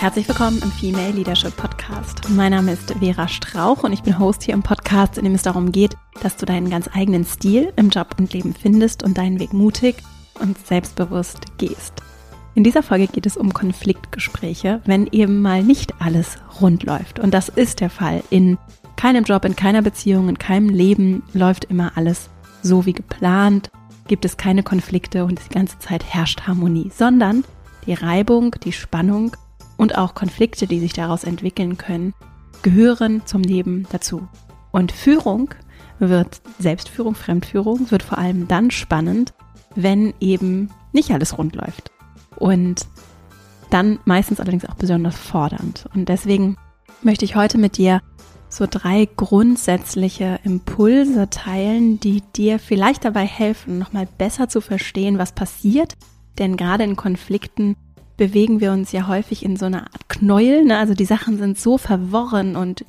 Herzlich willkommen im Female Leadership Podcast. Mein Name ist Vera Strauch und ich bin Host hier im Podcast, in dem es darum geht, dass du deinen ganz eigenen Stil im Job und Leben findest und deinen Weg mutig und selbstbewusst gehst. In dieser Folge geht es um Konfliktgespräche, wenn eben mal nicht alles rund läuft. Und das ist der Fall. In keinem Job, in keiner Beziehung, in keinem Leben läuft immer alles so wie geplant, gibt es keine Konflikte und die ganze Zeit herrscht Harmonie, sondern die Reibung, die Spannung und auch Konflikte, die sich daraus entwickeln können, gehören zum Leben dazu. Und Führung wird, Selbstführung, Fremdführung, wird vor allem dann spannend, wenn eben nicht alles rund läuft. Und dann meistens allerdings auch besonders fordernd. Und deswegen möchte ich heute mit dir so drei grundsätzliche Impulse teilen, die dir vielleicht dabei helfen, nochmal besser zu verstehen, was passiert. Denn gerade in Konflikten bewegen wir uns ja häufig in so einer Art Knäuel. Ne? Also die Sachen sind so verworren und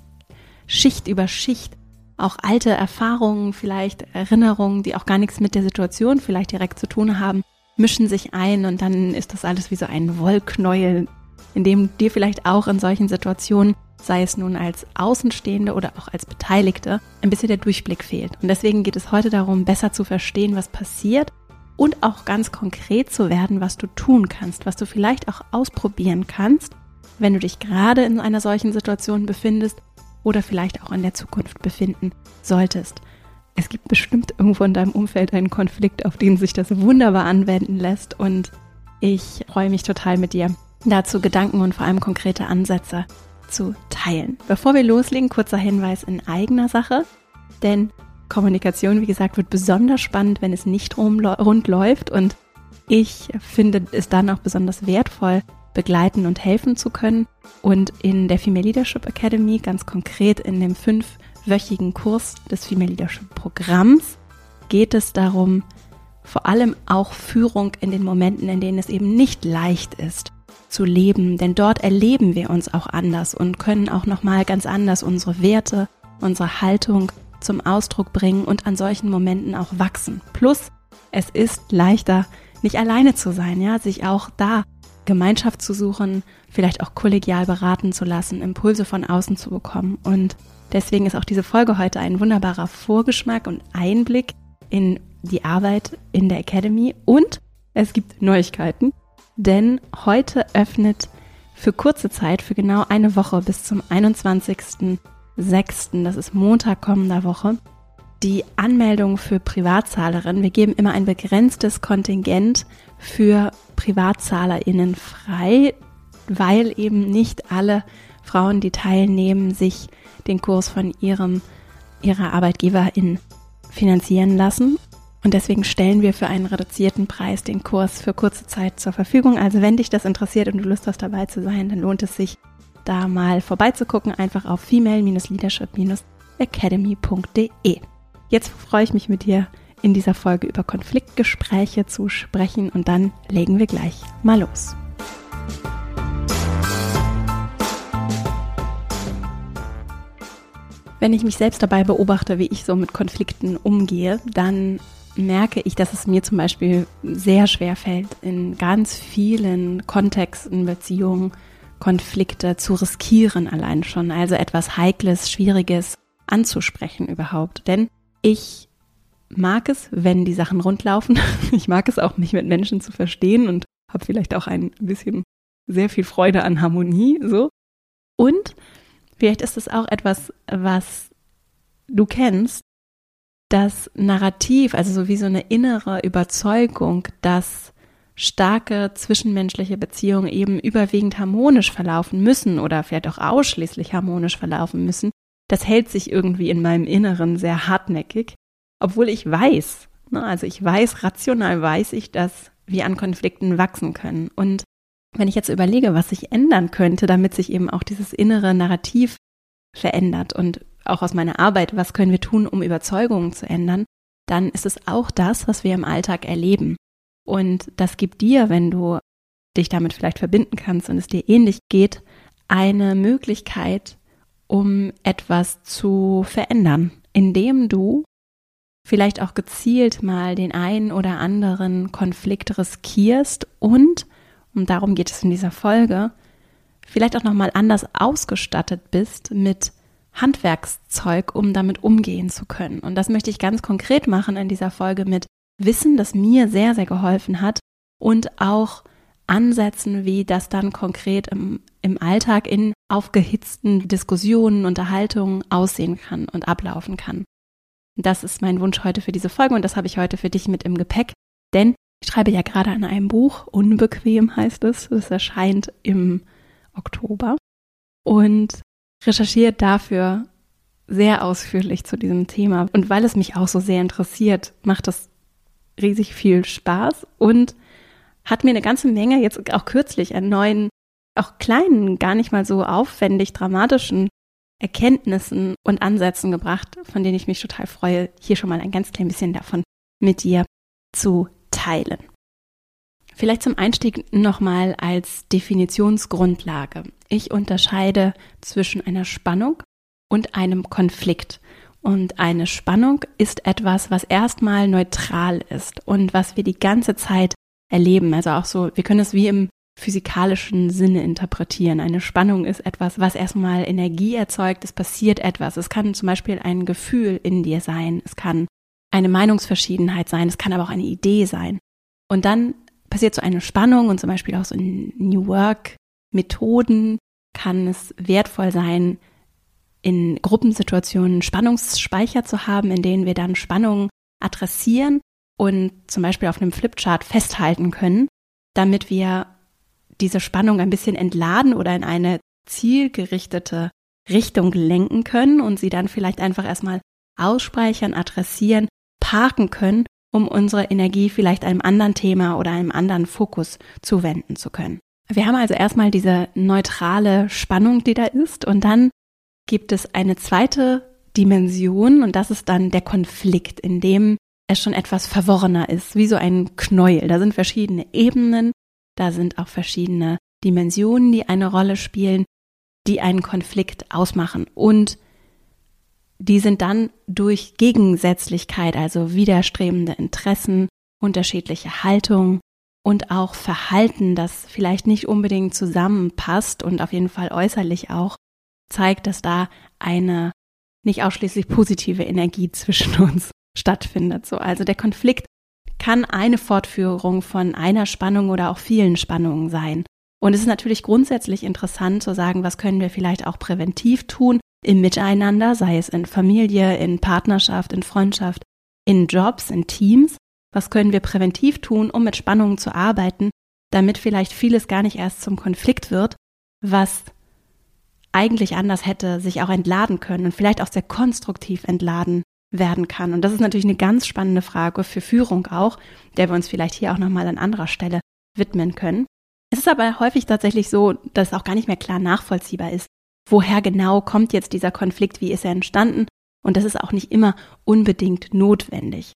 Schicht über Schicht. Auch alte Erfahrungen, vielleicht Erinnerungen, die auch gar nichts mit der Situation vielleicht direkt zu tun haben, mischen sich ein und dann ist das alles wie so ein Wollknäuel, in dem dir vielleicht auch in solchen Situationen sei es nun als Außenstehende oder auch als Beteiligte, ein bisschen der Durchblick fehlt. Und deswegen geht es heute darum, besser zu verstehen, was passiert und auch ganz konkret zu werden, was du tun kannst, was du vielleicht auch ausprobieren kannst, wenn du dich gerade in einer solchen Situation befindest oder vielleicht auch in der Zukunft befinden solltest. Es gibt bestimmt irgendwo in deinem Umfeld einen Konflikt, auf den sich das wunderbar anwenden lässt und ich freue mich total mit dir dazu Gedanken und vor allem konkrete Ansätze zu teilen. Bevor wir loslegen, kurzer Hinweis in eigener Sache, denn Kommunikation, wie gesagt, wird besonders spannend, wenn es nicht rund läuft und ich finde es dann auch besonders wertvoll, begleiten und helfen zu können. Und in der Female Leadership Academy, ganz konkret in dem fünfwöchigen Kurs des Female Leadership Programms, geht es darum, vor allem auch Führung in den Momenten, in denen es eben nicht leicht ist, zu leben, denn dort erleben wir uns auch anders und können auch noch mal ganz anders unsere Werte, unsere Haltung zum Ausdruck bringen und an solchen Momenten auch wachsen. Plus, es ist leichter, nicht alleine zu sein, ja, sich auch da Gemeinschaft zu suchen, vielleicht auch kollegial beraten zu lassen, Impulse von außen zu bekommen. Und deswegen ist auch diese Folge heute ein wunderbarer Vorgeschmack und Einblick in die Arbeit in der Academy und es gibt Neuigkeiten denn heute öffnet für kurze Zeit, für genau eine Woche bis zum 21.06., das ist Montag kommender Woche, die Anmeldung für Privatzahlerinnen. Wir geben immer ein begrenztes Kontingent für PrivatzahlerInnen frei, weil eben nicht alle Frauen, die teilnehmen, sich den Kurs von ihrem, ihrer Arbeitgeberin finanzieren lassen. Und deswegen stellen wir für einen reduzierten Preis den Kurs für kurze Zeit zur Verfügung. Also wenn dich das interessiert und du Lust hast dabei zu sein, dann lohnt es sich da mal vorbeizugucken. Einfach auf female-leadership-academy.de. Jetzt freue ich mich mit dir in dieser Folge über Konfliktgespräche zu sprechen und dann legen wir gleich mal los. Wenn ich mich selbst dabei beobachte, wie ich so mit Konflikten umgehe, dann merke ich, dass es mir zum Beispiel sehr schwer fällt, in ganz vielen Kontexten, Beziehungen, Konflikte zu riskieren allein schon. Also etwas Heikles, Schwieriges anzusprechen überhaupt. Denn ich mag es, wenn die Sachen rundlaufen. Ich mag es auch, mich mit Menschen zu verstehen und habe vielleicht auch ein bisschen sehr viel Freude an Harmonie, so. Und vielleicht ist es auch etwas, was du kennst, das Narrativ, also so wie so eine innere Überzeugung, dass starke zwischenmenschliche Beziehungen eben überwiegend harmonisch verlaufen müssen oder vielleicht auch ausschließlich harmonisch verlaufen müssen, das hält sich irgendwie in meinem Inneren sehr hartnäckig, obwohl ich weiß, ne, also ich weiß, rational weiß ich, dass wir an Konflikten wachsen können. Und wenn ich jetzt überlege, was sich ändern könnte, damit sich eben auch dieses innere Narrativ verändert und auch aus meiner Arbeit, was können wir tun, um Überzeugungen zu ändern, dann ist es auch das, was wir im Alltag erleben. Und das gibt dir, wenn du dich damit vielleicht verbinden kannst und es dir ähnlich geht, eine Möglichkeit, um etwas zu verändern, indem du vielleicht auch gezielt mal den einen oder anderen Konflikt riskierst und, und darum geht es in dieser Folge, vielleicht auch nochmal anders ausgestattet bist mit Handwerkszeug, um damit umgehen zu können. Und das möchte ich ganz konkret machen in dieser Folge mit Wissen, das mir sehr, sehr geholfen hat und auch Ansätzen, wie das dann konkret im, im Alltag in aufgehitzten Diskussionen, Unterhaltungen aussehen kann und ablaufen kann. Das ist mein Wunsch heute für diese Folge und das habe ich heute für dich mit im Gepäck, denn ich schreibe ja gerade an einem Buch, Unbequem heißt es, das erscheint im Oktober und recherchiere dafür sehr ausführlich zu diesem Thema. Und weil es mich auch so sehr interessiert, macht es riesig viel Spaß und hat mir eine ganze Menge jetzt auch kürzlich an neuen, auch kleinen, gar nicht mal so aufwendig dramatischen Erkenntnissen und Ansätzen gebracht, von denen ich mich total freue, hier schon mal ein ganz klein bisschen davon mit dir zu teilen. Vielleicht zum Einstieg nochmal als Definitionsgrundlage. Ich unterscheide zwischen einer Spannung und einem Konflikt. Und eine Spannung ist etwas, was erstmal neutral ist und was wir die ganze Zeit erleben. Also auch so, wir können es wie im physikalischen Sinne interpretieren. Eine Spannung ist etwas, was erstmal Energie erzeugt. Es passiert etwas. Es kann zum Beispiel ein Gefühl in dir sein. Es kann eine Meinungsverschiedenheit sein. Es kann aber auch eine Idee sein. Und dann passiert so eine Spannung und zum Beispiel auch so in New Work Methoden kann es wertvoll sein, in Gruppensituationen Spannungsspeicher zu haben, in denen wir dann Spannungen adressieren und zum Beispiel auf einem Flipchart festhalten können, damit wir diese Spannung ein bisschen entladen oder in eine zielgerichtete Richtung lenken können und sie dann vielleicht einfach erstmal ausspeichern, adressieren, parken können, um unsere Energie vielleicht einem anderen Thema oder einem anderen Fokus zuwenden zu können. Wir haben also erstmal diese neutrale Spannung, die da ist, und dann gibt es eine zweite Dimension und das ist dann der Konflikt, in dem es schon etwas verworrener ist, wie so ein Knäuel. Da sind verschiedene Ebenen, da sind auch verschiedene Dimensionen, die eine Rolle spielen, die einen Konflikt ausmachen. Und die sind dann durch Gegensätzlichkeit, also widerstrebende Interessen, unterschiedliche Haltung und auch Verhalten, das vielleicht nicht unbedingt zusammenpasst und auf jeden Fall äußerlich auch, zeigt, dass da eine nicht ausschließlich positive Energie zwischen uns stattfindet. So, also der Konflikt kann eine Fortführung von einer Spannung oder auch vielen Spannungen sein. Und es ist natürlich grundsätzlich interessant zu sagen, was können wir vielleicht auch präventiv tun im Miteinander, sei es in Familie, in Partnerschaft, in Freundschaft, in Jobs, in Teams. Was können wir präventiv tun, um mit Spannungen zu arbeiten, damit vielleicht vieles gar nicht erst zum Konflikt wird, was eigentlich anders hätte sich auch entladen können und vielleicht auch sehr konstruktiv entladen werden kann. Und das ist natürlich eine ganz spannende Frage für Führung auch, der wir uns vielleicht hier auch nochmal an anderer Stelle widmen können. Es ist aber häufig tatsächlich so, dass auch gar nicht mehr klar nachvollziehbar ist, woher genau kommt jetzt dieser Konflikt, wie ist er entstanden und das ist auch nicht immer unbedingt notwendig.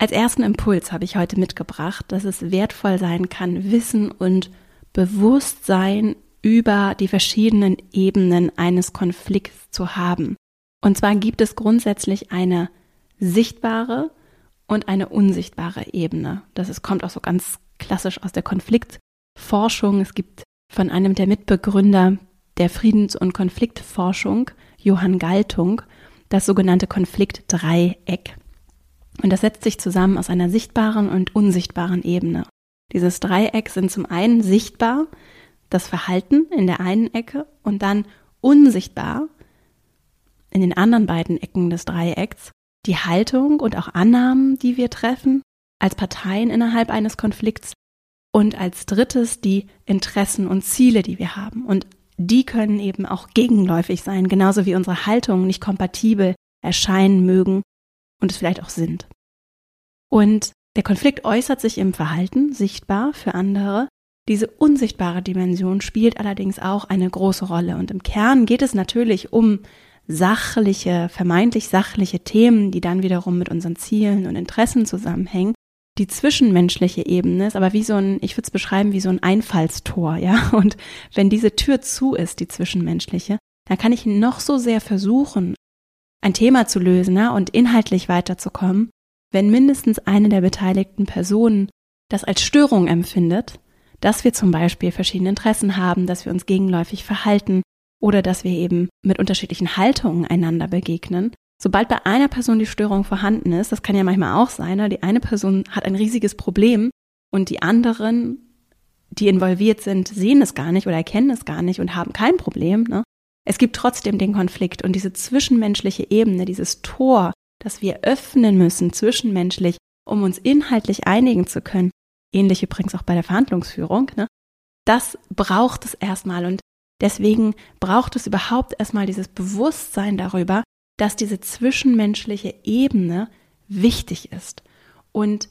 Als ersten Impuls habe ich heute mitgebracht, dass es wertvoll sein kann, Wissen und Bewusstsein über die verschiedenen Ebenen eines Konflikts zu haben. Und zwar gibt es grundsätzlich eine sichtbare und eine unsichtbare Ebene. Das ist, kommt auch so ganz klassisch aus der Konfliktforschung. Es gibt von einem der Mitbegründer der Friedens- und Konfliktforschung, Johann Galtung, das sogenannte Konfliktdreieck. Und das setzt sich zusammen aus einer sichtbaren und unsichtbaren Ebene. Dieses Dreieck sind zum einen sichtbar das Verhalten in der einen Ecke und dann unsichtbar in den anderen beiden Ecken des Dreiecks die Haltung und auch Annahmen, die wir treffen als Parteien innerhalb eines Konflikts und als drittes die Interessen und Ziele, die wir haben. Und die können eben auch gegenläufig sein, genauso wie unsere Haltungen nicht kompatibel erscheinen mögen und es vielleicht auch sind. Und der Konflikt äußert sich im Verhalten, sichtbar für andere. Diese unsichtbare Dimension spielt allerdings auch eine große Rolle. Und im Kern geht es natürlich um sachliche, vermeintlich sachliche Themen, die dann wiederum mit unseren Zielen und Interessen zusammenhängen. Die zwischenmenschliche Ebene ist aber wie so ein, ich würde es beschreiben, wie so ein Einfallstor, ja. Und wenn diese Tür zu ist, die zwischenmenschliche, dann kann ich noch so sehr versuchen, ein Thema zu lösen ja, und inhaltlich weiterzukommen, wenn mindestens eine der beteiligten Personen das als Störung empfindet, dass wir zum Beispiel verschiedene Interessen haben, dass wir uns gegenläufig verhalten oder dass wir eben mit unterschiedlichen Haltungen einander begegnen. Sobald bei einer Person die Störung vorhanden ist, das kann ja manchmal auch sein, ne? die eine Person hat ein riesiges Problem und die anderen, die involviert sind, sehen es gar nicht oder erkennen es gar nicht und haben kein Problem. Ne? Es gibt trotzdem den Konflikt und diese zwischenmenschliche Ebene, dieses Tor, das wir öffnen müssen zwischenmenschlich, um uns inhaltlich einigen zu können, ähnlich übrigens auch bei der Verhandlungsführung, ne? das braucht es erstmal und deswegen braucht es überhaupt erstmal dieses Bewusstsein darüber, dass diese zwischenmenschliche Ebene wichtig ist und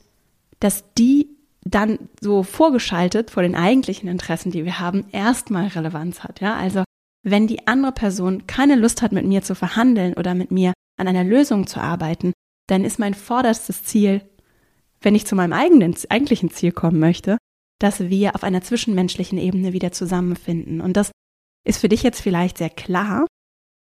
dass die dann so vorgeschaltet vor den eigentlichen Interessen, die wir haben, erstmal Relevanz hat. Ja, also wenn die andere Person keine Lust hat, mit mir zu verhandeln oder mit mir an einer Lösung zu arbeiten, dann ist mein vorderstes Ziel, wenn ich zu meinem eigenen, eigentlichen Ziel kommen möchte, dass wir auf einer zwischenmenschlichen Ebene wieder zusammenfinden. Und das ist für dich jetzt vielleicht sehr klar.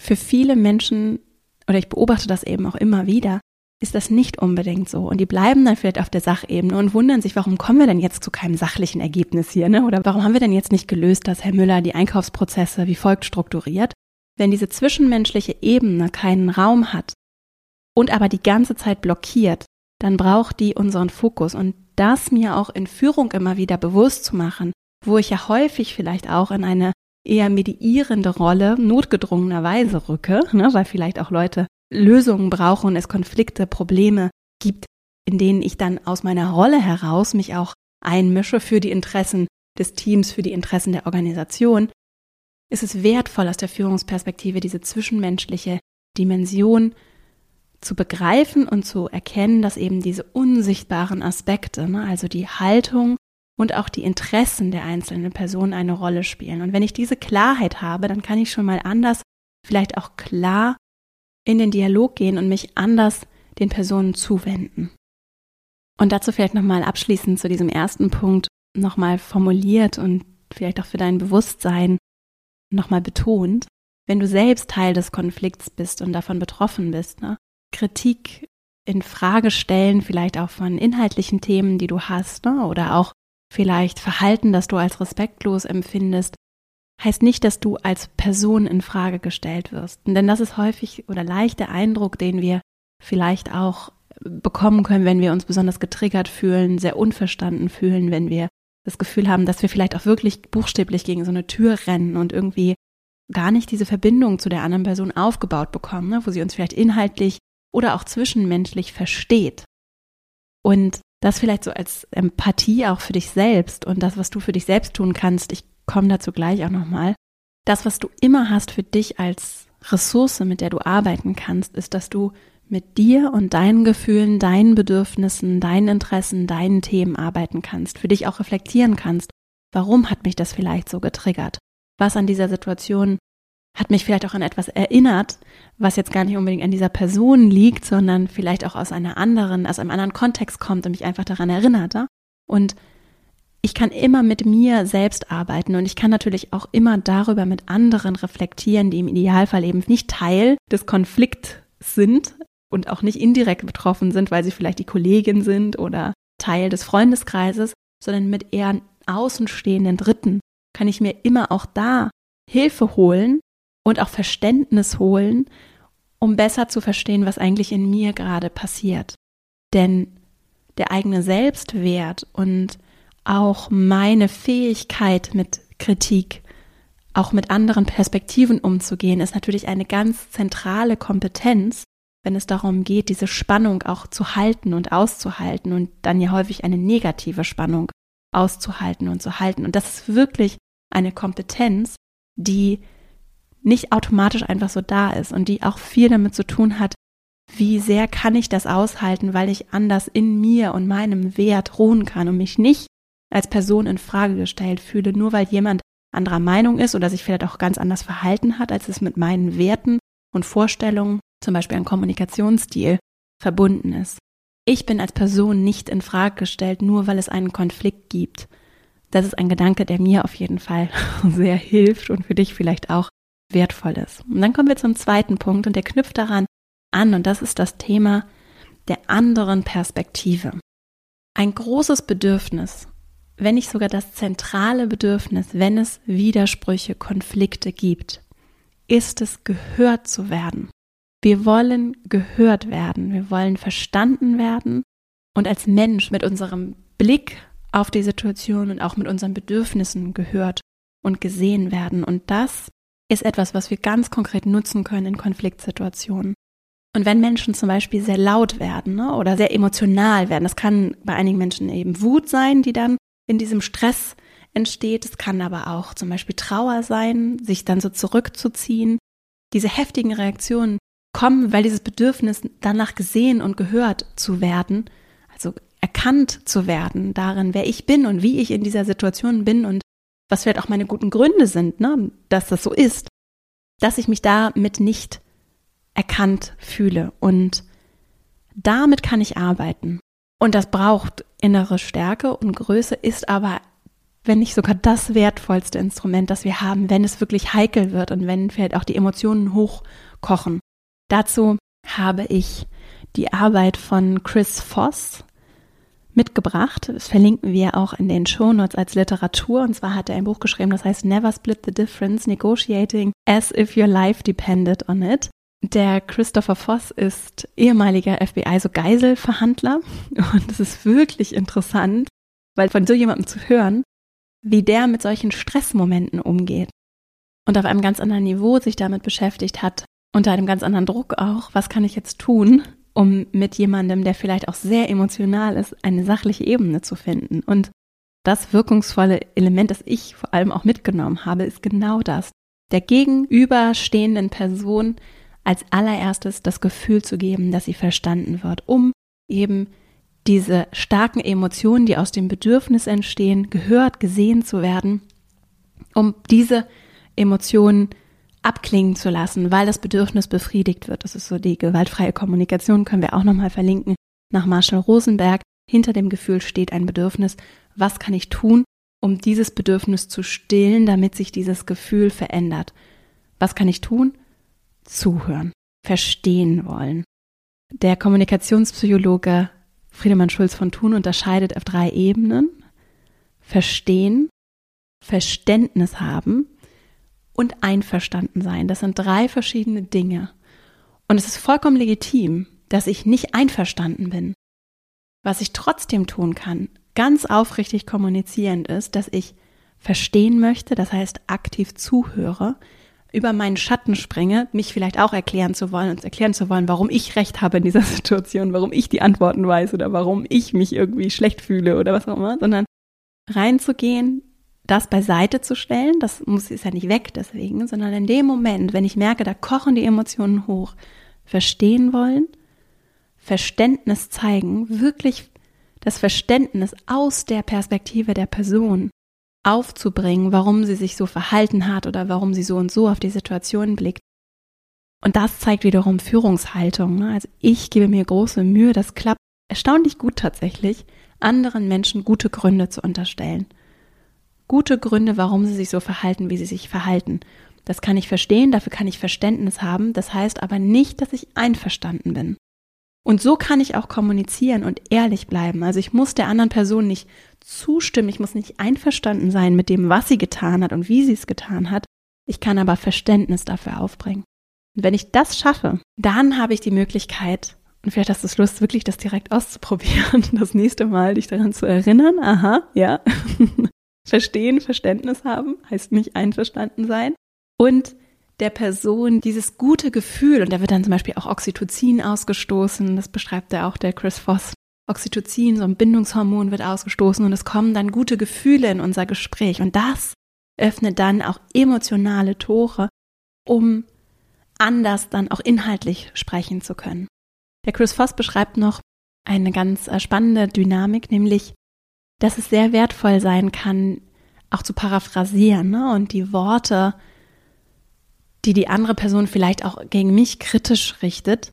Für viele Menschen, oder ich beobachte das eben auch immer wieder, ist das nicht unbedingt so. Und die bleiben dann vielleicht auf der Sachebene und wundern sich, warum kommen wir denn jetzt zu keinem sachlichen Ergebnis hier, ne? Oder warum haben wir denn jetzt nicht gelöst, dass Herr Müller die Einkaufsprozesse wie folgt strukturiert? Wenn diese zwischenmenschliche Ebene keinen Raum hat und aber die ganze Zeit blockiert, dann braucht die unseren Fokus. Und das mir auch in Führung immer wieder bewusst zu machen, wo ich ja häufig vielleicht auch in eine eher mediierende Rolle notgedrungenerweise rücke, ne, weil vielleicht auch Leute Lösungen brauchen und es Konflikte, Probleme gibt, in denen ich dann aus meiner Rolle heraus mich auch einmische für die Interessen des Teams, für die Interessen der Organisation, ist es wertvoll aus der Führungsperspektive diese zwischenmenschliche Dimension zu begreifen und zu erkennen, dass eben diese unsichtbaren Aspekte, ne, also die Haltung und auch die Interessen der einzelnen Personen eine Rolle spielen. Und wenn ich diese Klarheit habe, dann kann ich schon mal anders, vielleicht auch klar in den Dialog gehen und mich anders den Personen zuwenden. Und dazu vielleicht nochmal abschließend zu diesem ersten Punkt nochmal formuliert und vielleicht auch für dein Bewusstsein nochmal betont, wenn du selbst Teil des Konflikts bist und davon betroffen bist, ne, Kritik in Frage stellen, vielleicht auch von inhaltlichen Themen, die du hast, ne? oder auch vielleicht Verhalten, das du als respektlos empfindest, heißt nicht, dass du als Person in Frage gestellt wirst. Denn das ist häufig oder leicht der Eindruck, den wir vielleicht auch bekommen können, wenn wir uns besonders getriggert fühlen, sehr unverstanden fühlen, wenn wir das Gefühl haben, dass wir vielleicht auch wirklich buchstäblich gegen so eine Tür rennen und irgendwie gar nicht diese Verbindung zu der anderen Person aufgebaut bekommen, ne? wo sie uns vielleicht inhaltlich oder auch zwischenmenschlich versteht. Und das vielleicht so als Empathie auch für dich selbst und das, was du für dich selbst tun kannst. Ich komme dazu gleich auch nochmal. Das, was du immer hast für dich als Ressource, mit der du arbeiten kannst, ist, dass du mit dir und deinen Gefühlen, deinen Bedürfnissen, deinen Interessen, deinen Themen arbeiten kannst, für dich auch reflektieren kannst. Warum hat mich das vielleicht so getriggert? Was an dieser Situation hat mich vielleicht auch an etwas erinnert, was jetzt gar nicht unbedingt an dieser Person liegt, sondern vielleicht auch aus einer anderen, aus einem anderen Kontext kommt und mich einfach daran erinnert. Und ich kann immer mit mir selbst arbeiten und ich kann natürlich auch immer darüber mit anderen reflektieren, die im Idealfall eben nicht Teil des Konflikts sind und auch nicht indirekt betroffen sind, weil sie vielleicht die Kollegin sind oder Teil des Freundeskreises, sondern mit eher außenstehenden Dritten kann ich mir immer auch da Hilfe holen und auch Verständnis holen, um besser zu verstehen, was eigentlich in mir gerade passiert. Denn der eigene Selbstwert und auch meine Fähigkeit mit Kritik, auch mit anderen Perspektiven umzugehen, ist natürlich eine ganz zentrale Kompetenz, wenn es darum geht, diese Spannung auch zu halten und auszuhalten und dann ja häufig eine negative Spannung auszuhalten und zu halten. Und das ist wirklich eine Kompetenz, die nicht automatisch einfach so da ist und die auch viel damit zu tun hat, wie sehr kann ich das aushalten, weil ich anders in mir und meinem Wert ruhen kann und mich nicht als Person in Frage gestellt fühle, nur weil jemand anderer Meinung ist oder sich vielleicht auch ganz anders verhalten hat, als es mit meinen Werten und Vorstellungen, zum Beispiel ein Kommunikationsstil, verbunden ist. Ich bin als Person nicht in Frage gestellt, nur weil es einen Konflikt gibt. Das ist ein Gedanke, der mir auf jeden Fall sehr hilft und für dich vielleicht auch wertvoll ist. Und dann kommen wir zum zweiten Punkt und der knüpft daran an und das ist das Thema der anderen Perspektive. Ein großes Bedürfnis wenn nicht sogar das zentrale Bedürfnis, wenn es Widersprüche, Konflikte gibt, ist es gehört zu werden. Wir wollen gehört werden, wir wollen verstanden werden und als Mensch mit unserem Blick auf die Situation und auch mit unseren Bedürfnissen gehört und gesehen werden. Und das ist etwas, was wir ganz konkret nutzen können in Konfliktsituationen. Und wenn Menschen zum Beispiel sehr laut werden ne, oder sehr emotional werden, das kann bei einigen Menschen eben Wut sein, die dann in diesem Stress entsteht. Es kann aber auch zum Beispiel Trauer sein, sich dann so zurückzuziehen. Diese heftigen Reaktionen kommen, weil dieses Bedürfnis danach gesehen und gehört zu werden, also erkannt zu werden darin, wer ich bin und wie ich in dieser Situation bin und was vielleicht auch meine guten Gründe sind, ne, dass das so ist, dass ich mich damit nicht erkannt fühle. Und damit kann ich arbeiten. Und das braucht innere Stärke und Größe, ist aber, wenn nicht sogar das wertvollste Instrument, das wir haben, wenn es wirklich heikel wird und wenn vielleicht auch die Emotionen hochkochen. Dazu habe ich die Arbeit von Chris Voss mitgebracht. Das verlinken wir auch in den Shownotes als Literatur. Und zwar hat er ein Buch geschrieben, das heißt Never Split the Difference, Negotiating as if your life depended on it. Der Christopher Voss ist ehemaliger FBI, so Geiselverhandler. Und es ist wirklich interessant, weil von so jemandem zu hören, wie der mit solchen Stressmomenten umgeht und auf einem ganz anderen Niveau sich damit beschäftigt hat, unter einem ganz anderen Druck auch, was kann ich jetzt tun, um mit jemandem, der vielleicht auch sehr emotional ist, eine sachliche Ebene zu finden. Und das wirkungsvolle Element, das ich vor allem auch mitgenommen habe, ist genau das. Der gegenüberstehenden Person als allererstes das Gefühl zu geben, dass sie verstanden wird, um eben diese starken Emotionen, die aus dem Bedürfnis entstehen, gehört, gesehen zu werden, um diese Emotionen abklingen zu lassen, weil das Bedürfnis befriedigt wird. Das ist so die gewaltfreie Kommunikation, können wir auch nochmal verlinken, nach Marshall Rosenberg. Hinter dem Gefühl steht ein Bedürfnis. Was kann ich tun, um dieses Bedürfnis zu stillen, damit sich dieses Gefühl verändert? Was kann ich tun? zuhören, verstehen wollen. Der Kommunikationspsychologe Friedemann Schulz von Thun unterscheidet auf drei Ebenen. Verstehen, Verständnis haben und einverstanden sein. Das sind drei verschiedene Dinge. Und es ist vollkommen legitim, dass ich nicht einverstanden bin. Was ich trotzdem tun kann, ganz aufrichtig kommunizierend ist, dass ich verstehen möchte, das heißt aktiv zuhöre, über meinen Schatten springe, mich vielleicht auch erklären zu wollen und erklären zu wollen, warum ich recht habe in dieser Situation, warum ich die Antworten weiß oder warum ich mich irgendwie schlecht fühle oder was auch immer, sondern reinzugehen, das beiseite zu stellen, das muss ist ja nicht weg deswegen, sondern in dem Moment, wenn ich merke, da kochen die Emotionen hoch, verstehen wollen, Verständnis zeigen, wirklich das Verständnis aus der Perspektive der Person aufzubringen, warum sie sich so verhalten hat oder warum sie so und so auf die Situation blickt. Und das zeigt wiederum Führungshaltung. Ne? Also ich gebe mir große Mühe, das klappt erstaunlich gut tatsächlich, anderen Menschen gute Gründe zu unterstellen. Gute Gründe, warum sie sich so verhalten, wie sie sich verhalten. Das kann ich verstehen, dafür kann ich Verständnis haben. Das heißt aber nicht, dass ich einverstanden bin. Und so kann ich auch kommunizieren und ehrlich bleiben. Also ich muss der anderen Person nicht zustimmen, ich muss nicht einverstanden sein mit dem, was sie getan hat und wie sie es getan hat. Ich kann aber Verständnis dafür aufbringen. Und wenn ich das schaffe, dann habe ich die Möglichkeit, und vielleicht hast du Lust, wirklich das direkt auszuprobieren, das nächste Mal dich daran zu erinnern, aha, ja, verstehen, Verständnis haben, heißt nicht einverstanden sein. Und der Person dieses gute Gefühl, und da wird dann zum Beispiel auch Oxytocin ausgestoßen, das beschreibt ja auch der Chris Voss. Oxytocin, so ein Bindungshormon wird ausgestoßen und es kommen dann gute Gefühle in unser Gespräch und das öffnet dann auch emotionale Tore, um anders dann auch inhaltlich sprechen zu können. Der Chris Voss beschreibt noch eine ganz äh, spannende Dynamik, nämlich, dass es sehr wertvoll sein kann, auch zu paraphrasieren ne? und die Worte die die andere Person vielleicht auch gegen mich kritisch richtet,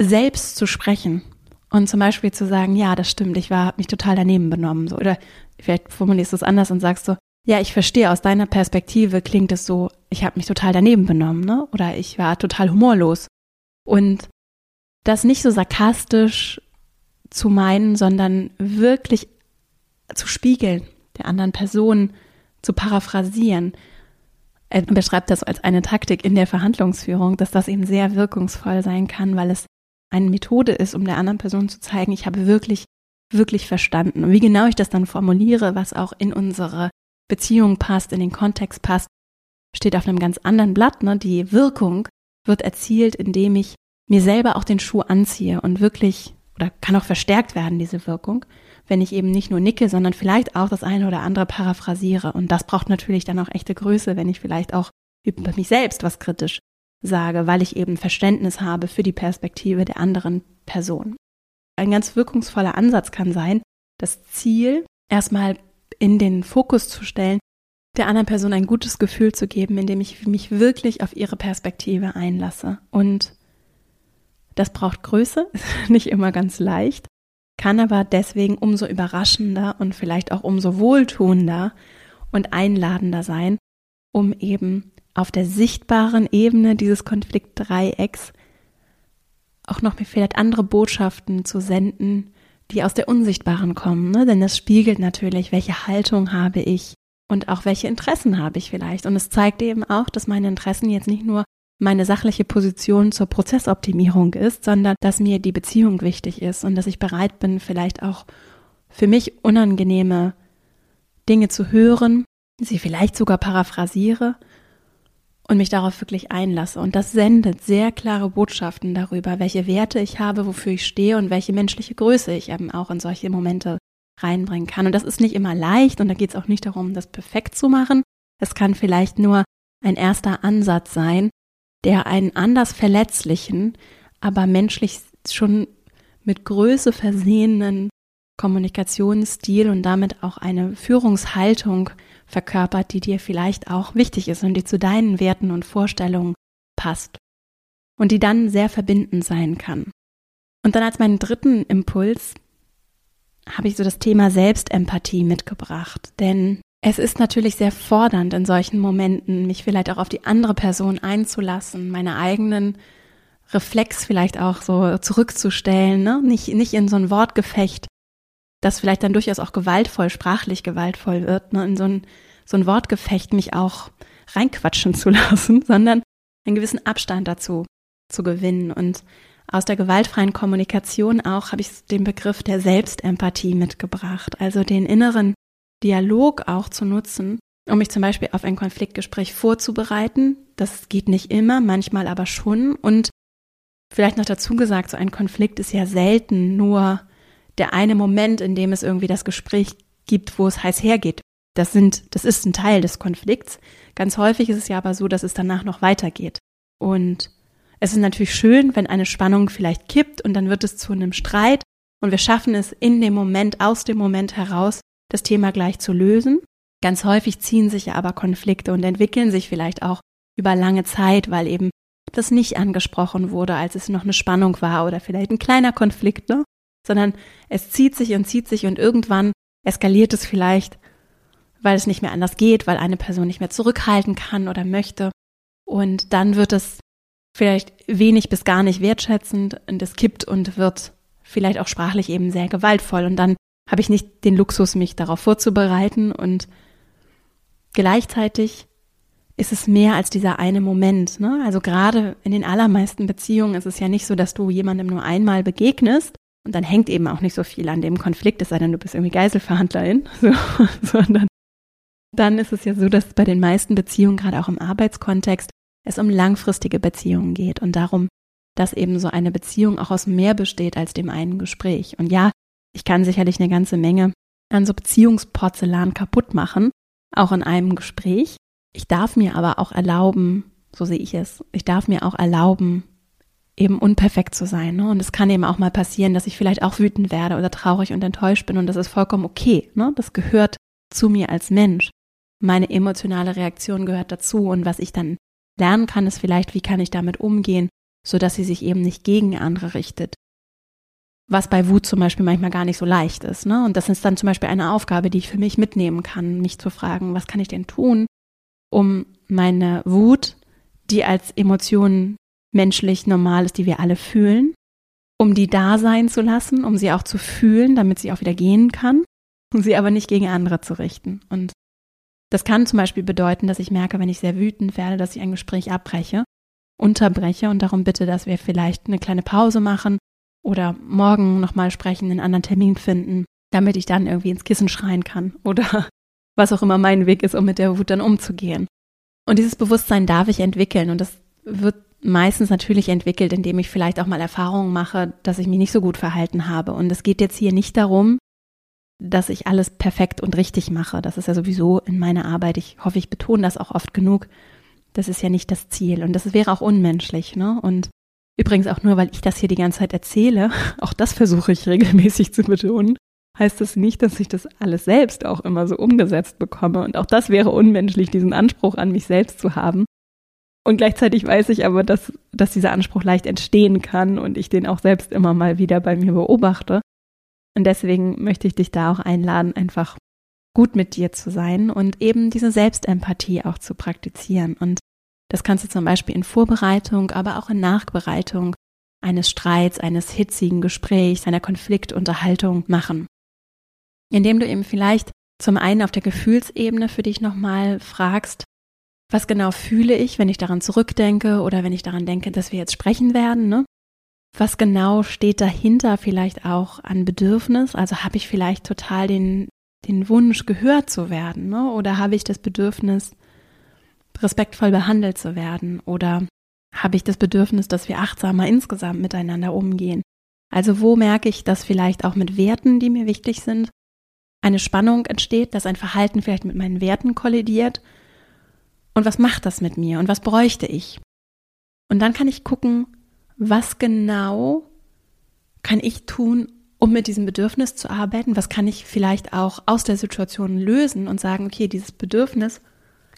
selbst zu sprechen und zum Beispiel zu sagen, ja, das stimmt, ich war, habe mich total daneben benommen, so oder vielleicht formulierst du es anders und sagst so, ja, ich verstehe, aus deiner Perspektive klingt es so, ich habe mich total daneben benommen, ne? Oder ich war total humorlos. Und das nicht so sarkastisch zu meinen, sondern wirklich zu spiegeln, der anderen Person zu paraphrasieren. Er beschreibt das als eine Taktik in der Verhandlungsführung, dass das eben sehr wirkungsvoll sein kann, weil es eine Methode ist, um der anderen Person zu zeigen, ich habe wirklich, wirklich verstanden. Und wie genau ich das dann formuliere, was auch in unsere Beziehung passt, in den Kontext passt, steht auf einem ganz anderen Blatt. Ne? Die Wirkung wird erzielt, indem ich mir selber auch den Schuh anziehe und wirklich, oder kann auch verstärkt werden, diese Wirkung, wenn ich eben nicht nur nicke, sondern vielleicht auch das eine oder andere paraphrasiere. Und das braucht natürlich dann auch echte Größe, wenn ich vielleicht auch über mich selbst was kritisch sage, weil ich eben Verständnis habe für die Perspektive der anderen Person. Ein ganz wirkungsvoller Ansatz kann sein, das Ziel erstmal in den Fokus zu stellen, der anderen Person ein gutes Gefühl zu geben, indem ich mich wirklich auf ihre Perspektive einlasse. Und das braucht Größe, nicht immer ganz leicht, kann aber deswegen umso überraschender und vielleicht auch umso wohltuender und einladender sein, um eben auf der sichtbaren Ebene dieses Konfliktdreiecks auch noch vielleicht andere Botschaften zu senden, die aus der Unsichtbaren kommen. Ne? Denn das spiegelt natürlich, welche Haltung habe ich und auch welche Interessen habe ich vielleicht. Und es zeigt eben auch, dass meine Interessen jetzt nicht nur meine sachliche Position zur Prozessoptimierung ist, sondern dass mir die Beziehung wichtig ist und dass ich bereit bin, vielleicht auch für mich unangenehme Dinge zu hören, sie vielleicht sogar paraphrasiere und mich darauf wirklich einlasse. Und das sendet sehr klare Botschaften darüber, welche Werte ich habe, wofür ich stehe und welche menschliche Größe ich eben auch in solche Momente reinbringen kann. Und das ist nicht immer leicht und da geht es auch nicht darum, das perfekt zu machen. Es kann vielleicht nur ein erster Ansatz sein, der einen anders verletzlichen, aber menschlich schon mit Größe versehenen Kommunikationsstil und damit auch eine Führungshaltung verkörpert, die dir vielleicht auch wichtig ist und die zu deinen Werten und Vorstellungen passt und die dann sehr verbindend sein kann. Und dann als meinen dritten Impuls habe ich so das Thema Selbstempathie mitgebracht, denn es ist natürlich sehr fordernd in solchen Momenten, mich vielleicht auch auf die andere Person einzulassen, meine eigenen Reflex vielleicht auch so zurückzustellen, ne? nicht, nicht in so ein Wortgefecht, das vielleicht dann durchaus auch gewaltvoll, sprachlich gewaltvoll wird, ne? in so ein, so ein Wortgefecht mich auch reinquatschen zu lassen, sondern einen gewissen Abstand dazu zu gewinnen. Und aus der gewaltfreien Kommunikation auch habe ich den Begriff der Selbstempathie mitgebracht, also den inneren Dialog auch zu nutzen, um mich zum Beispiel auf ein Konfliktgespräch vorzubereiten. Das geht nicht immer, manchmal aber schon. Und vielleicht noch dazu gesagt, so ein Konflikt ist ja selten nur der eine Moment, in dem es irgendwie das Gespräch gibt, wo es heiß hergeht. Das sind, das ist ein Teil des Konflikts. Ganz häufig ist es ja aber so, dass es danach noch weitergeht. Und es ist natürlich schön, wenn eine Spannung vielleicht kippt und dann wird es zu einem Streit und wir schaffen es in dem Moment, aus dem Moment heraus, das Thema gleich zu lösen. Ganz häufig ziehen sich ja aber Konflikte und entwickeln sich vielleicht auch über lange Zeit, weil eben das nicht angesprochen wurde, als es noch eine Spannung war oder vielleicht ein kleiner Konflikt, ne? Sondern es zieht sich und zieht sich und irgendwann eskaliert es vielleicht, weil es nicht mehr anders geht, weil eine Person nicht mehr zurückhalten kann oder möchte. Und dann wird es vielleicht wenig bis gar nicht wertschätzend und es kippt und wird vielleicht auch sprachlich eben sehr gewaltvoll. Und dann habe ich nicht den Luxus, mich darauf vorzubereiten und gleichzeitig ist es mehr als dieser eine Moment. Ne? Also gerade in den allermeisten Beziehungen ist es ja nicht so, dass du jemandem nur einmal begegnest und dann hängt eben auch nicht so viel an dem Konflikt, es sei denn, du bist irgendwie Geiselverhandlerin, so, sondern dann ist es ja so, dass bei den meisten Beziehungen, gerade auch im Arbeitskontext, es um langfristige Beziehungen geht und darum, dass eben so eine Beziehung auch aus mehr besteht als dem einen Gespräch. Und ja, ich kann sicherlich eine ganze Menge an so Beziehungsporzellan kaputt machen, auch in einem Gespräch. Ich darf mir aber auch erlauben, so sehe ich es, ich darf mir auch erlauben, eben unperfekt zu sein. Ne? Und es kann eben auch mal passieren, dass ich vielleicht auch wütend werde oder traurig und enttäuscht bin. Und das ist vollkommen okay. Ne? Das gehört zu mir als Mensch. Meine emotionale Reaktion gehört dazu. Und was ich dann lernen kann, ist vielleicht, wie kann ich damit umgehen, so dass sie sich eben nicht gegen andere richtet, was bei Wut zum Beispiel manchmal gar nicht so leicht ist. Ne? Und das ist dann zum Beispiel eine Aufgabe, die ich für mich mitnehmen kann, mich zu fragen, was kann ich denn tun, um meine Wut, die als Emotion menschlich normal ist, die wir alle fühlen, um die da sein zu lassen, um sie auch zu fühlen, damit sie auch wieder gehen kann. sie aber nicht gegen andere zu richten. Und das kann zum Beispiel bedeuten, dass ich merke, wenn ich sehr wütend werde, dass ich ein Gespräch abbreche, unterbreche und darum bitte, dass wir vielleicht eine kleine Pause machen oder morgen nochmal sprechen, einen anderen Termin finden, damit ich dann irgendwie ins Kissen schreien kann oder was auch immer mein Weg ist, um mit der Wut dann umzugehen. Und dieses Bewusstsein darf ich entwickeln und das wird meistens natürlich entwickelt, indem ich vielleicht auch mal Erfahrungen mache, dass ich mich nicht so gut verhalten habe. Und es geht jetzt hier nicht darum, dass ich alles perfekt und richtig mache. Das ist ja sowieso in meiner Arbeit. Ich hoffe, ich betone das auch oft genug. Das ist ja nicht das Ziel. Und das wäre auch unmenschlich, ne? Und übrigens auch nur, weil ich das hier die ganze Zeit erzähle, auch das versuche ich regelmäßig zu betonen, heißt das nicht, dass ich das alles selbst auch immer so umgesetzt bekomme. Und auch das wäre unmenschlich, diesen Anspruch an mich selbst zu haben. Und gleichzeitig weiß ich aber, dass, dass dieser Anspruch leicht entstehen kann und ich den auch selbst immer mal wieder bei mir beobachte. Und deswegen möchte ich dich da auch einladen, einfach gut mit dir zu sein und eben diese Selbstempathie auch zu praktizieren. Und das kannst du zum Beispiel in Vorbereitung, aber auch in Nachbereitung eines Streits, eines hitzigen Gesprächs, einer Konfliktunterhaltung machen indem du eben vielleicht zum einen auf der Gefühlsebene für dich nochmal fragst, was genau fühle ich, wenn ich daran zurückdenke oder wenn ich daran denke, dass wir jetzt sprechen werden, ne? Was genau steht dahinter vielleicht auch an Bedürfnis? Also habe ich vielleicht total den, den Wunsch, gehört zu werden, ne? Oder habe ich das Bedürfnis, respektvoll behandelt zu werden? Oder habe ich das Bedürfnis, dass wir achtsamer insgesamt miteinander umgehen? Also wo merke ich das vielleicht auch mit Werten, die mir wichtig sind? eine Spannung entsteht, dass ein Verhalten vielleicht mit meinen Werten kollidiert. Und was macht das mit mir und was bräuchte ich? Und dann kann ich gucken, was genau kann ich tun, um mit diesem Bedürfnis zu arbeiten? Was kann ich vielleicht auch aus der Situation lösen und sagen, okay, dieses Bedürfnis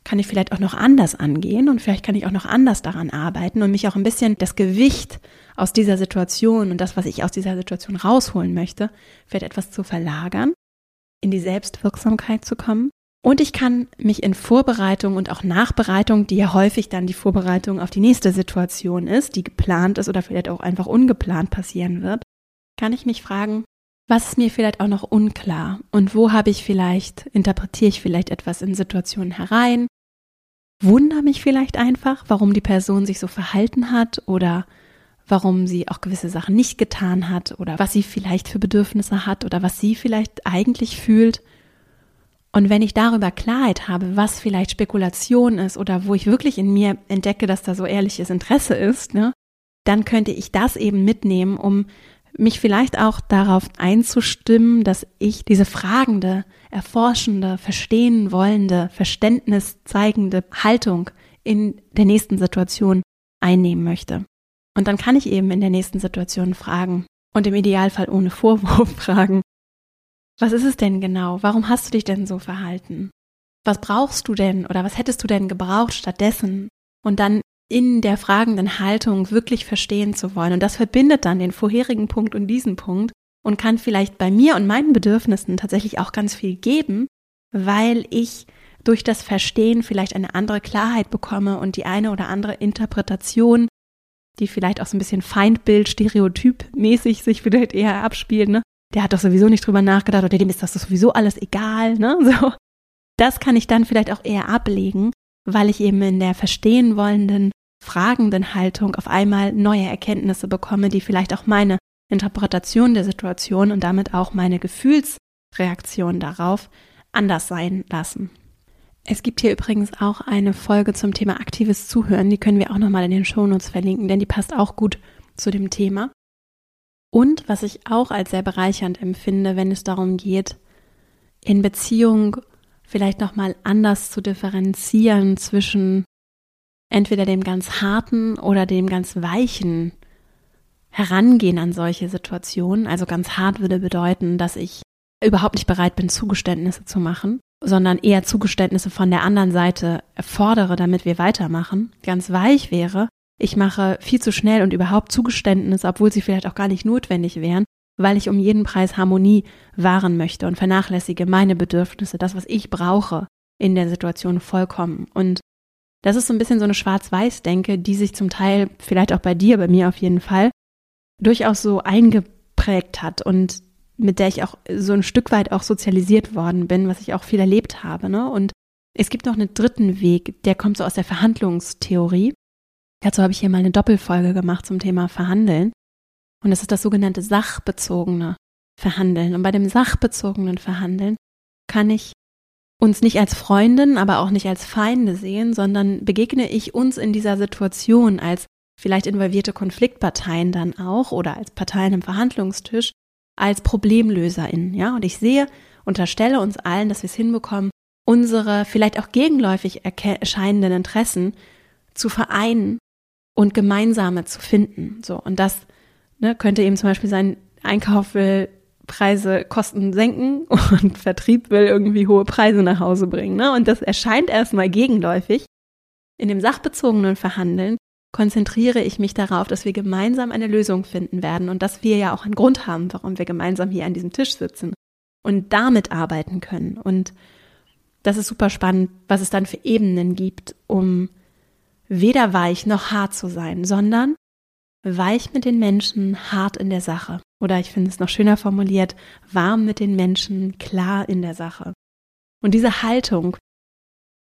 kann ich vielleicht auch noch anders angehen und vielleicht kann ich auch noch anders daran arbeiten und mich auch ein bisschen das Gewicht aus dieser Situation und das, was ich aus dieser Situation rausholen möchte, vielleicht etwas zu verlagern in die Selbstwirksamkeit zu kommen. Und ich kann mich in Vorbereitung und auch Nachbereitung, die ja häufig dann die Vorbereitung auf die nächste Situation ist, die geplant ist oder vielleicht auch einfach ungeplant passieren wird, kann ich mich fragen, was ist mir vielleicht auch noch unklar und wo habe ich vielleicht, interpretiere ich vielleicht etwas in Situationen herein, wundere mich vielleicht einfach, warum die Person sich so verhalten hat oder warum sie auch gewisse Sachen nicht getan hat oder was sie vielleicht für Bedürfnisse hat oder was sie vielleicht eigentlich fühlt. Und wenn ich darüber Klarheit habe, was vielleicht Spekulation ist oder wo ich wirklich in mir entdecke, dass da so ehrliches Interesse ist, ne, dann könnte ich das eben mitnehmen, um mich vielleicht auch darauf einzustimmen, dass ich diese fragende, erforschende, verstehen wollende, Verständnis zeigende Haltung in der nächsten Situation einnehmen möchte. Und dann kann ich eben in der nächsten Situation fragen und im Idealfall ohne Vorwurf fragen, was ist es denn genau? Warum hast du dich denn so verhalten? Was brauchst du denn oder was hättest du denn gebraucht stattdessen? Und dann in der fragenden Haltung wirklich verstehen zu wollen. Und das verbindet dann den vorherigen Punkt und diesen Punkt und kann vielleicht bei mir und meinen Bedürfnissen tatsächlich auch ganz viel geben, weil ich durch das Verstehen vielleicht eine andere Klarheit bekomme und die eine oder andere Interpretation die vielleicht auch so ein bisschen Feindbild, Stereotyp-mäßig sich vielleicht eher abspielt, ne? Der hat doch sowieso nicht drüber nachgedacht oder dem ist das sowieso alles egal, ne? So. Das kann ich dann vielleicht auch eher ablegen, weil ich eben in der verstehen wollenden, fragenden Haltung auf einmal neue Erkenntnisse bekomme, die vielleicht auch meine Interpretation der Situation und damit auch meine Gefühlsreaktion darauf anders sein lassen. Es gibt hier übrigens auch eine Folge zum Thema aktives Zuhören, die können wir auch nochmal in den Shownotes verlinken, denn die passt auch gut zu dem Thema. Und was ich auch als sehr bereichernd empfinde, wenn es darum geht, in Beziehung vielleicht nochmal anders zu differenzieren zwischen entweder dem ganz harten oder dem ganz weichen Herangehen an solche Situationen. Also ganz hart würde bedeuten, dass ich überhaupt nicht bereit bin, Zugeständnisse zu machen sondern eher Zugeständnisse von der anderen Seite fordere, damit wir weitermachen, ganz weich wäre, ich mache viel zu schnell und überhaupt Zugeständnisse, obwohl sie vielleicht auch gar nicht notwendig wären, weil ich um jeden Preis Harmonie wahren möchte und vernachlässige meine Bedürfnisse, das, was ich brauche in der Situation vollkommen. Und das ist so ein bisschen so eine Schwarz-Weiß-Denke, die sich zum Teil, vielleicht auch bei dir, bei mir auf jeden Fall, durchaus so eingeprägt hat und mit der ich auch so ein Stück weit auch sozialisiert worden bin, was ich auch viel erlebt habe. Ne? Und es gibt noch einen dritten Weg, der kommt so aus der Verhandlungstheorie. Dazu habe ich hier mal eine Doppelfolge gemacht zum Thema Verhandeln. Und das ist das sogenannte sachbezogene Verhandeln. Und bei dem sachbezogenen Verhandeln kann ich uns nicht als Freundin, aber auch nicht als Feinde sehen, sondern begegne ich uns in dieser Situation als vielleicht involvierte Konfliktparteien dann auch oder als Parteien im Verhandlungstisch als Problemlöserin, ja? Und ich sehe, unterstelle uns allen, dass wir es hinbekommen, unsere vielleicht auch gegenläufig erscheinenden Interessen zu vereinen und gemeinsame zu finden. So. Und das ne, könnte eben zum Beispiel sein, Einkauf will Preise, Kosten senken und Vertrieb will irgendwie hohe Preise nach Hause bringen. Ne? Und das erscheint erstmal gegenläufig. In dem sachbezogenen Verhandeln konzentriere ich mich darauf, dass wir gemeinsam eine Lösung finden werden und dass wir ja auch einen Grund haben, warum wir gemeinsam hier an diesem Tisch sitzen und damit arbeiten können. Und das ist super spannend, was es dann für Ebenen gibt, um weder weich noch hart zu sein, sondern weich mit den Menschen, hart in der Sache. Oder ich finde es noch schöner formuliert, warm mit den Menschen, klar in der Sache. Und diese Haltung,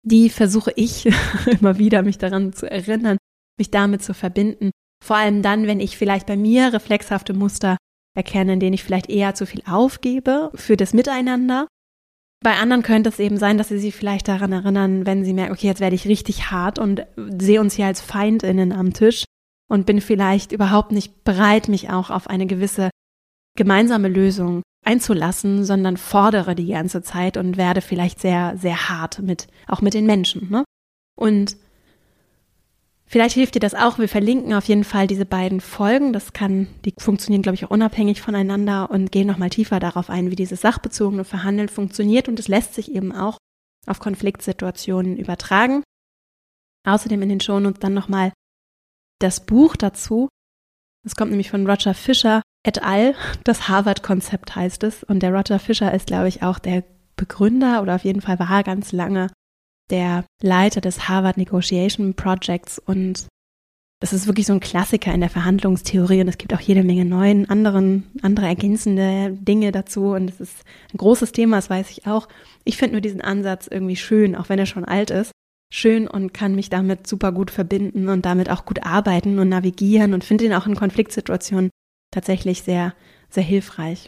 die versuche ich immer wieder, mich daran zu erinnern, mich damit zu verbinden. Vor allem dann, wenn ich vielleicht bei mir reflexhafte Muster erkenne, in denen ich vielleicht eher zu viel aufgebe für das Miteinander. Bei anderen könnte es eben sein, dass sie sich vielleicht daran erinnern, wenn sie merken, okay, jetzt werde ich richtig hart und sehe uns hier als Feindinnen am Tisch und bin vielleicht überhaupt nicht bereit, mich auch auf eine gewisse gemeinsame Lösung einzulassen, sondern fordere die ganze Zeit und werde vielleicht sehr, sehr hart mit, auch mit den Menschen. Ne? Und vielleicht hilft dir das auch. Wir verlinken auf jeden Fall diese beiden Folgen. Das kann, die funktionieren, glaube ich, auch unabhängig voneinander und gehen nochmal tiefer darauf ein, wie dieses sachbezogene Verhandeln funktioniert. Und es lässt sich eben auch auf Konfliktsituationen übertragen. Außerdem in den Shownotes dann nochmal das Buch dazu. Es kommt nämlich von Roger Fisher, et al. Das Harvard-Konzept heißt es. Und der Roger Fisher ist, glaube ich, auch der Begründer oder auf jeden Fall war ganz lange der Leiter des Harvard Negotiation Projects. Und das ist wirklich so ein Klassiker in der Verhandlungstheorie. Und es gibt auch jede Menge neuen, anderen, andere ergänzende Dinge dazu. Und es ist ein großes Thema, das weiß ich auch. Ich finde nur diesen Ansatz irgendwie schön, auch wenn er schon alt ist schön und kann mich damit super gut verbinden und damit auch gut arbeiten und navigieren und finde ihn auch in Konfliktsituationen tatsächlich sehr, sehr hilfreich.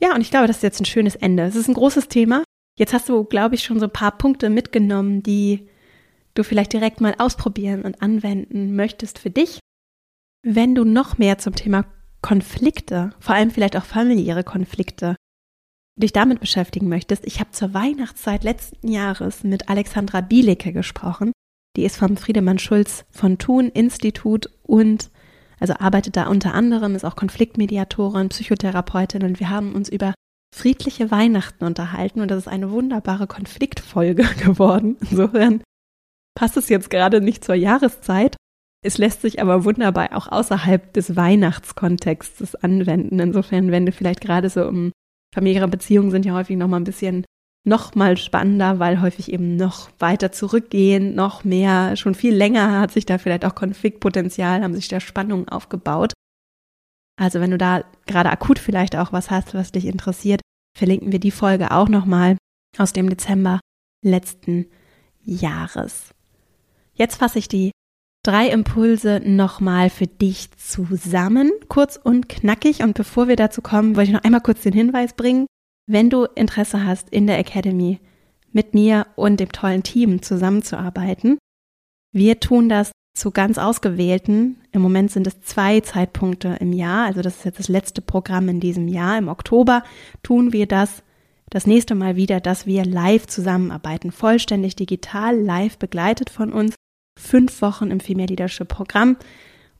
Ja, und ich glaube, das ist jetzt ein schönes Ende. Es ist ein großes Thema. Jetzt hast du, glaube ich, schon so ein paar Punkte mitgenommen, die du vielleicht direkt mal ausprobieren und anwenden möchtest für dich. Wenn du noch mehr zum Thema Konflikte, vor allem vielleicht auch familiäre Konflikte, dich damit beschäftigen möchtest, ich habe zur Weihnachtszeit letzten Jahres mit Alexandra Bielecke gesprochen. Die ist vom Friedemann Schulz von Thun Institut und also arbeitet da unter anderem, ist auch Konfliktmediatorin, Psychotherapeutin und wir haben uns über friedliche Weihnachten unterhalten und das ist eine wunderbare Konfliktfolge geworden. Insofern passt es jetzt gerade nicht zur Jahreszeit. Es lässt sich aber wunderbar auch außerhalb des Weihnachtskontextes anwenden. Insofern, wenn du vielleicht gerade so um familiäre Beziehungen sind ja häufig noch mal ein bisschen noch mal spannender, weil häufig eben noch weiter zurückgehen, noch mehr, schon viel länger hat sich da vielleicht auch Konfliktpotenzial, haben sich da Spannungen aufgebaut. Also wenn du da gerade akut vielleicht auch was hast, was dich interessiert, verlinken wir die Folge auch nochmal aus dem Dezember letzten Jahres. Jetzt fasse ich die drei Impulse nochmal für dich zusammen, kurz und knackig. Und bevor wir dazu kommen, wollte ich noch einmal kurz den Hinweis bringen. Wenn du Interesse hast, in der Academy mit mir und dem tollen Team zusammenzuarbeiten, wir tun das zu ganz ausgewählten, im Moment sind es zwei Zeitpunkte im Jahr, also das ist jetzt das letzte Programm in diesem Jahr. Im Oktober tun wir das. Das nächste Mal wieder, dass wir live zusammenarbeiten, vollständig digital, live begleitet von uns. Fünf Wochen im Female Leadership Programm.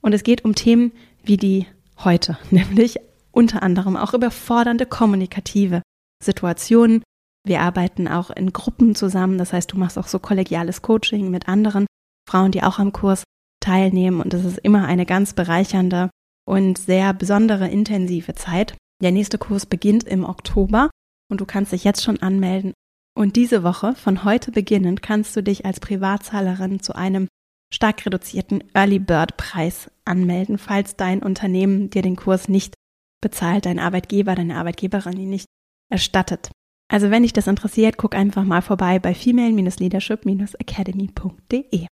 Und es geht um Themen wie die heute, nämlich unter anderem auch überfordernde kommunikative Situationen. Wir arbeiten auch in Gruppen zusammen. Das heißt, du machst auch so kollegiales Coaching mit anderen Frauen, die auch am Kurs teilnehmen. Und das ist immer eine ganz bereichernde und sehr besondere, intensive Zeit. Der nächste Kurs beginnt im Oktober und du kannst dich jetzt schon anmelden und diese Woche, von heute beginnend, kannst du dich als Privatzahlerin zu einem stark reduzierten Early Bird Preis anmelden, falls dein Unternehmen dir den Kurs nicht bezahlt dein Arbeitgeber, deine Arbeitgeberin die nicht erstattet. Also wenn dich das interessiert, guck einfach mal vorbei bei female-leadership-academy.de.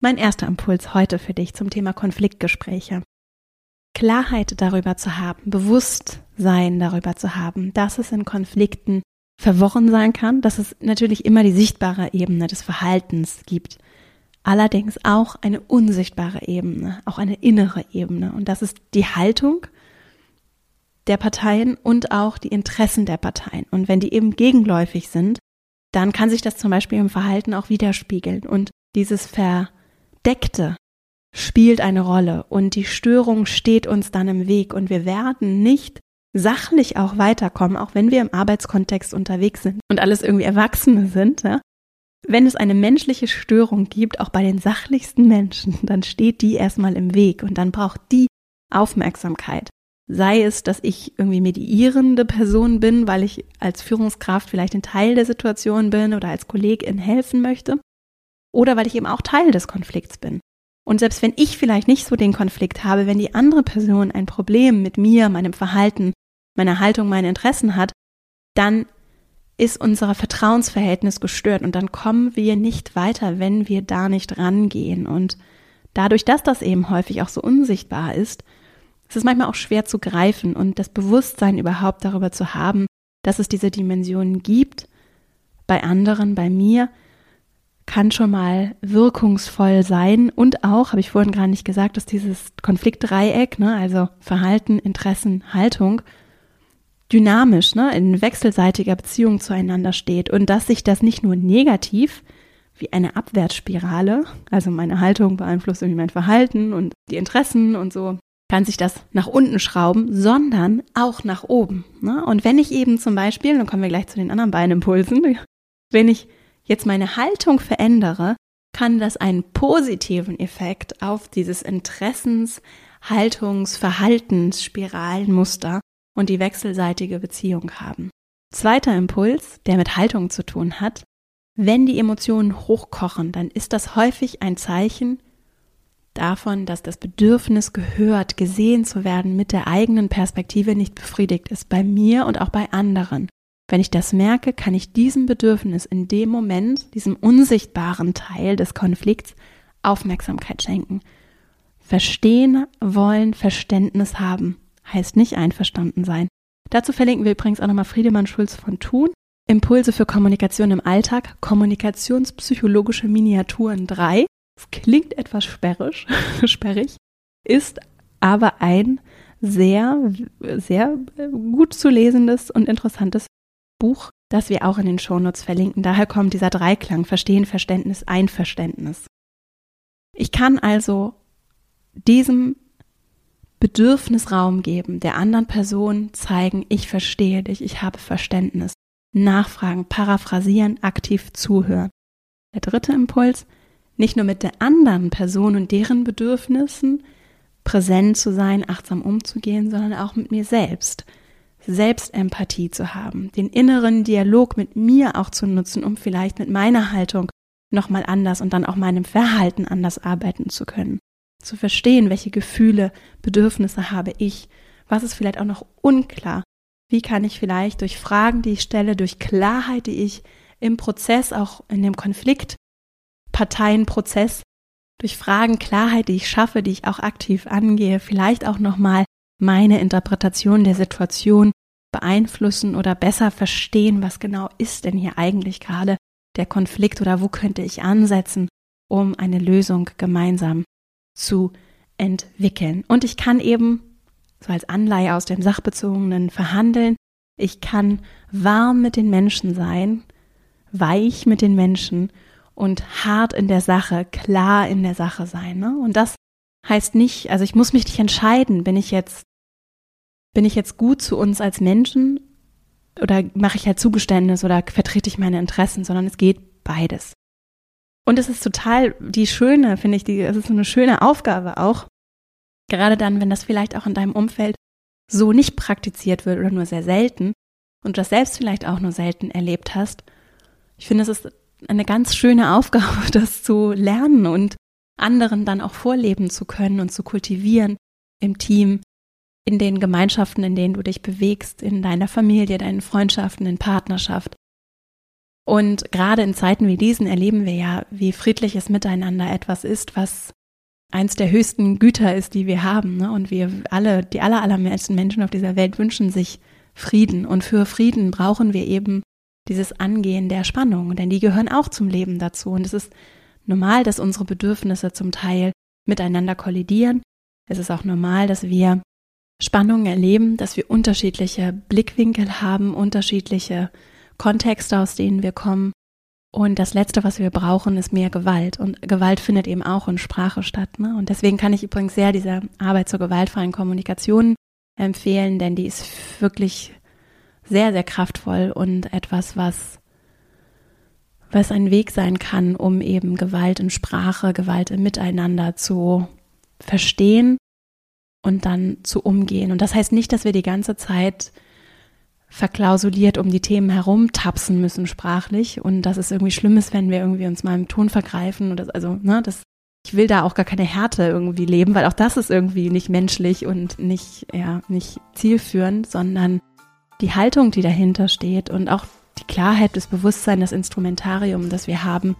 Mein erster Impuls heute für dich zum Thema Konfliktgespräche. Klarheit darüber zu haben, Bewusstsein darüber zu haben, dass es in Konflikten verworren sein kann, dass es natürlich immer die sichtbare Ebene des Verhaltens gibt, allerdings auch eine unsichtbare Ebene, auch eine innere Ebene. Und das ist die Haltung der Parteien und auch die Interessen der Parteien. Und wenn die eben gegenläufig sind, dann kann sich das zum Beispiel im Verhalten auch widerspiegeln. Und dieses Verdeckte spielt eine Rolle und die Störung steht uns dann im Weg und wir werden nicht sachlich auch weiterkommen, auch wenn wir im Arbeitskontext unterwegs sind und alles irgendwie Erwachsene sind. Ja? Wenn es eine menschliche Störung gibt, auch bei den sachlichsten Menschen, dann steht die erstmal im Weg und dann braucht die Aufmerksamkeit. Sei es, dass ich irgendwie mediierende Person bin, weil ich als Führungskraft vielleicht ein Teil der Situation bin oder als Kollegin helfen möchte, oder weil ich eben auch Teil des Konflikts bin. Und selbst wenn ich vielleicht nicht so den Konflikt habe, wenn die andere Person ein Problem mit mir, meinem Verhalten, meiner Haltung, meinen Interessen hat, dann ist unser Vertrauensverhältnis gestört und dann kommen wir nicht weiter, wenn wir da nicht rangehen. Und dadurch, dass das eben häufig auch so unsichtbar ist, ist es manchmal auch schwer zu greifen und das Bewusstsein überhaupt darüber zu haben, dass es diese Dimensionen gibt, bei anderen, bei mir, kann schon mal wirkungsvoll sein. Und auch, habe ich vorhin gar nicht gesagt, dass dieses Konfliktdreieck, ne, also Verhalten, Interessen, Haltung, dynamisch, ne, in wechselseitiger Beziehung zueinander steht. Und dass sich das nicht nur negativ wie eine Abwärtsspirale, also meine Haltung beeinflusst irgendwie mein Verhalten und die Interessen und so, kann sich das nach unten schrauben, sondern auch nach oben. Ne? Und wenn ich eben zum Beispiel, dann kommen wir gleich zu den anderen beiden Impulsen, wenn ich jetzt meine Haltung verändere, kann das einen positiven Effekt auf dieses Interessens, Haltungs, Verhaltens, Spiralenmuster und die wechselseitige Beziehung haben. Zweiter Impuls, der mit Haltung zu tun hat, wenn die Emotionen hochkochen, dann ist das häufig ein Zeichen davon, dass das Bedürfnis gehört, gesehen zu werden mit der eigenen Perspektive nicht befriedigt ist, bei mir und auch bei anderen. Wenn ich das merke, kann ich diesem Bedürfnis in dem Moment, diesem unsichtbaren Teil des Konflikts, Aufmerksamkeit schenken. Verstehen wollen, Verständnis haben, heißt nicht einverstanden sein. Dazu verlinken wir übrigens auch nochmal Friedemann Schulz von Thun. Impulse für Kommunikation im Alltag, kommunikationspsychologische Miniaturen 3. Klingt etwas sperrig, sperrig, ist aber ein sehr, sehr gut zu lesendes und interessantes Buch, das wir auch in den Shownotes verlinken. Daher kommt dieser Dreiklang Verstehen, Verständnis, Einverständnis. Ich kann also diesem Bedürfnis Raum geben, der anderen Person zeigen, ich verstehe dich, ich habe Verständnis, nachfragen, paraphrasieren, aktiv zuhören. Der dritte Impuls, nicht nur mit der anderen Person und deren Bedürfnissen präsent zu sein, achtsam umzugehen, sondern auch mit mir selbst. Selbstempathie zu haben, den inneren Dialog mit mir auch zu nutzen, um vielleicht mit meiner Haltung nochmal anders und dann auch meinem Verhalten anders arbeiten zu können. Zu verstehen, welche Gefühle, Bedürfnisse habe ich, was ist vielleicht auch noch unklar, wie kann ich vielleicht durch Fragen, die ich stelle, durch Klarheit, die ich im Prozess, auch in dem Konflikt, Parteienprozess, durch Fragen, Klarheit, die ich schaffe, die ich auch aktiv angehe, vielleicht auch nochmal meine Interpretation der Situation beeinflussen oder besser verstehen, was genau ist denn hier eigentlich gerade der Konflikt oder wo könnte ich ansetzen, um eine Lösung gemeinsam zu entwickeln. Und ich kann eben, so als Anleihe aus dem Sachbezogenen, verhandeln. Ich kann warm mit den Menschen sein, weich mit den Menschen und hart in der Sache, klar in der Sache sein. Ne? Und das heißt nicht, also ich muss mich nicht entscheiden, bin ich jetzt bin ich jetzt gut zu uns als Menschen oder mache ich halt Zugeständnis oder vertrete ich meine Interessen, sondern es geht beides. Und es ist total die schöne, finde ich, die, es ist eine schöne Aufgabe auch. Gerade dann, wenn das vielleicht auch in deinem Umfeld so nicht praktiziert wird oder nur sehr selten und du das selbst vielleicht auch nur selten erlebt hast. Ich finde, es ist eine ganz schöne Aufgabe, das zu lernen und anderen dann auch vorleben zu können und zu kultivieren im Team, in den Gemeinschaften, in denen du dich bewegst, in deiner Familie, deinen Freundschaften, in Partnerschaft. Und gerade in Zeiten wie diesen erleben wir ja, wie friedliches Miteinander etwas ist, was eins der höchsten Güter ist, die wir haben. Ne? Und wir alle, die aller, allermeisten Menschen auf dieser Welt wünschen sich Frieden. Und für Frieden brauchen wir eben dieses Angehen der Spannung, denn die gehören auch zum Leben dazu. Und es ist normal, dass unsere Bedürfnisse zum Teil miteinander kollidieren. Es ist auch normal, dass wir Spannungen erleben, dass wir unterschiedliche Blickwinkel haben, unterschiedliche Kontexte, aus denen wir kommen. Und das Letzte, was wir brauchen, ist mehr Gewalt. Und Gewalt findet eben auch in Sprache statt. Ne? Und deswegen kann ich übrigens sehr diese Arbeit zur gewaltfreien Kommunikation empfehlen, denn die ist wirklich sehr, sehr kraftvoll und etwas, was, was ein Weg sein kann, um eben Gewalt in Sprache, Gewalt im Miteinander zu verstehen und dann zu umgehen. Und das heißt nicht, dass wir die ganze Zeit verklausuliert um die Themen herumtapsen müssen sprachlich und dass es irgendwie schlimm ist, wenn wir irgendwie uns mal im Ton vergreifen oder also ne, das ich will da auch gar keine Härte irgendwie leben, weil auch das ist irgendwie nicht menschlich und nicht ja nicht zielführend, sondern die Haltung, die dahinter steht und auch die Klarheit, das Bewusstsein, das Instrumentarium, das wir haben,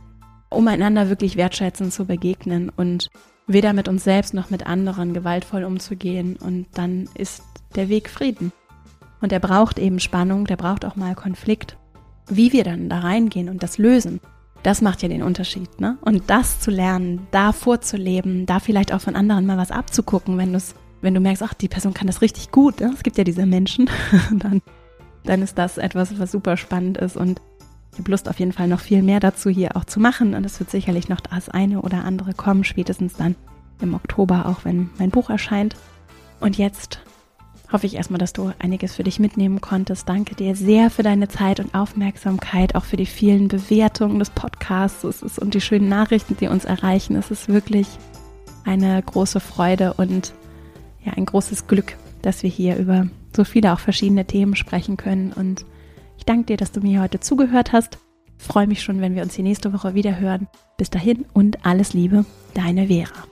um einander wirklich wertschätzend zu begegnen und weder mit uns selbst noch mit anderen gewaltvoll umzugehen und dann ist der Weg Frieden. Und der braucht eben Spannung, der braucht auch mal Konflikt. Wie wir dann da reingehen und das lösen, das macht ja den Unterschied, ne? Und das zu lernen, da vorzuleben, da vielleicht auch von anderen mal was abzugucken, wenn du wenn du merkst, ach, die Person kann das richtig gut, ne? es gibt ja diese Menschen, dann, dann ist das etwas, was super spannend ist und ich habe Lust auf jeden Fall noch viel mehr dazu hier auch zu machen und es wird sicherlich noch das eine oder andere kommen, spätestens dann im Oktober, auch wenn mein Buch erscheint. Und jetzt hoffe ich erstmal, dass du einiges für dich mitnehmen konntest. Danke dir sehr für deine Zeit und Aufmerksamkeit, auch für die vielen Bewertungen des Podcasts und die schönen Nachrichten, die uns erreichen. Es ist wirklich eine große Freude und ja, ein großes Glück, dass wir hier über so viele auch verschiedene Themen sprechen können. Und ich danke dir, dass du mir heute zugehört hast. Ich freue mich schon, wenn wir uns die nächste Woche wieder hören. Bis dahin und alles Liebe, deine Vera.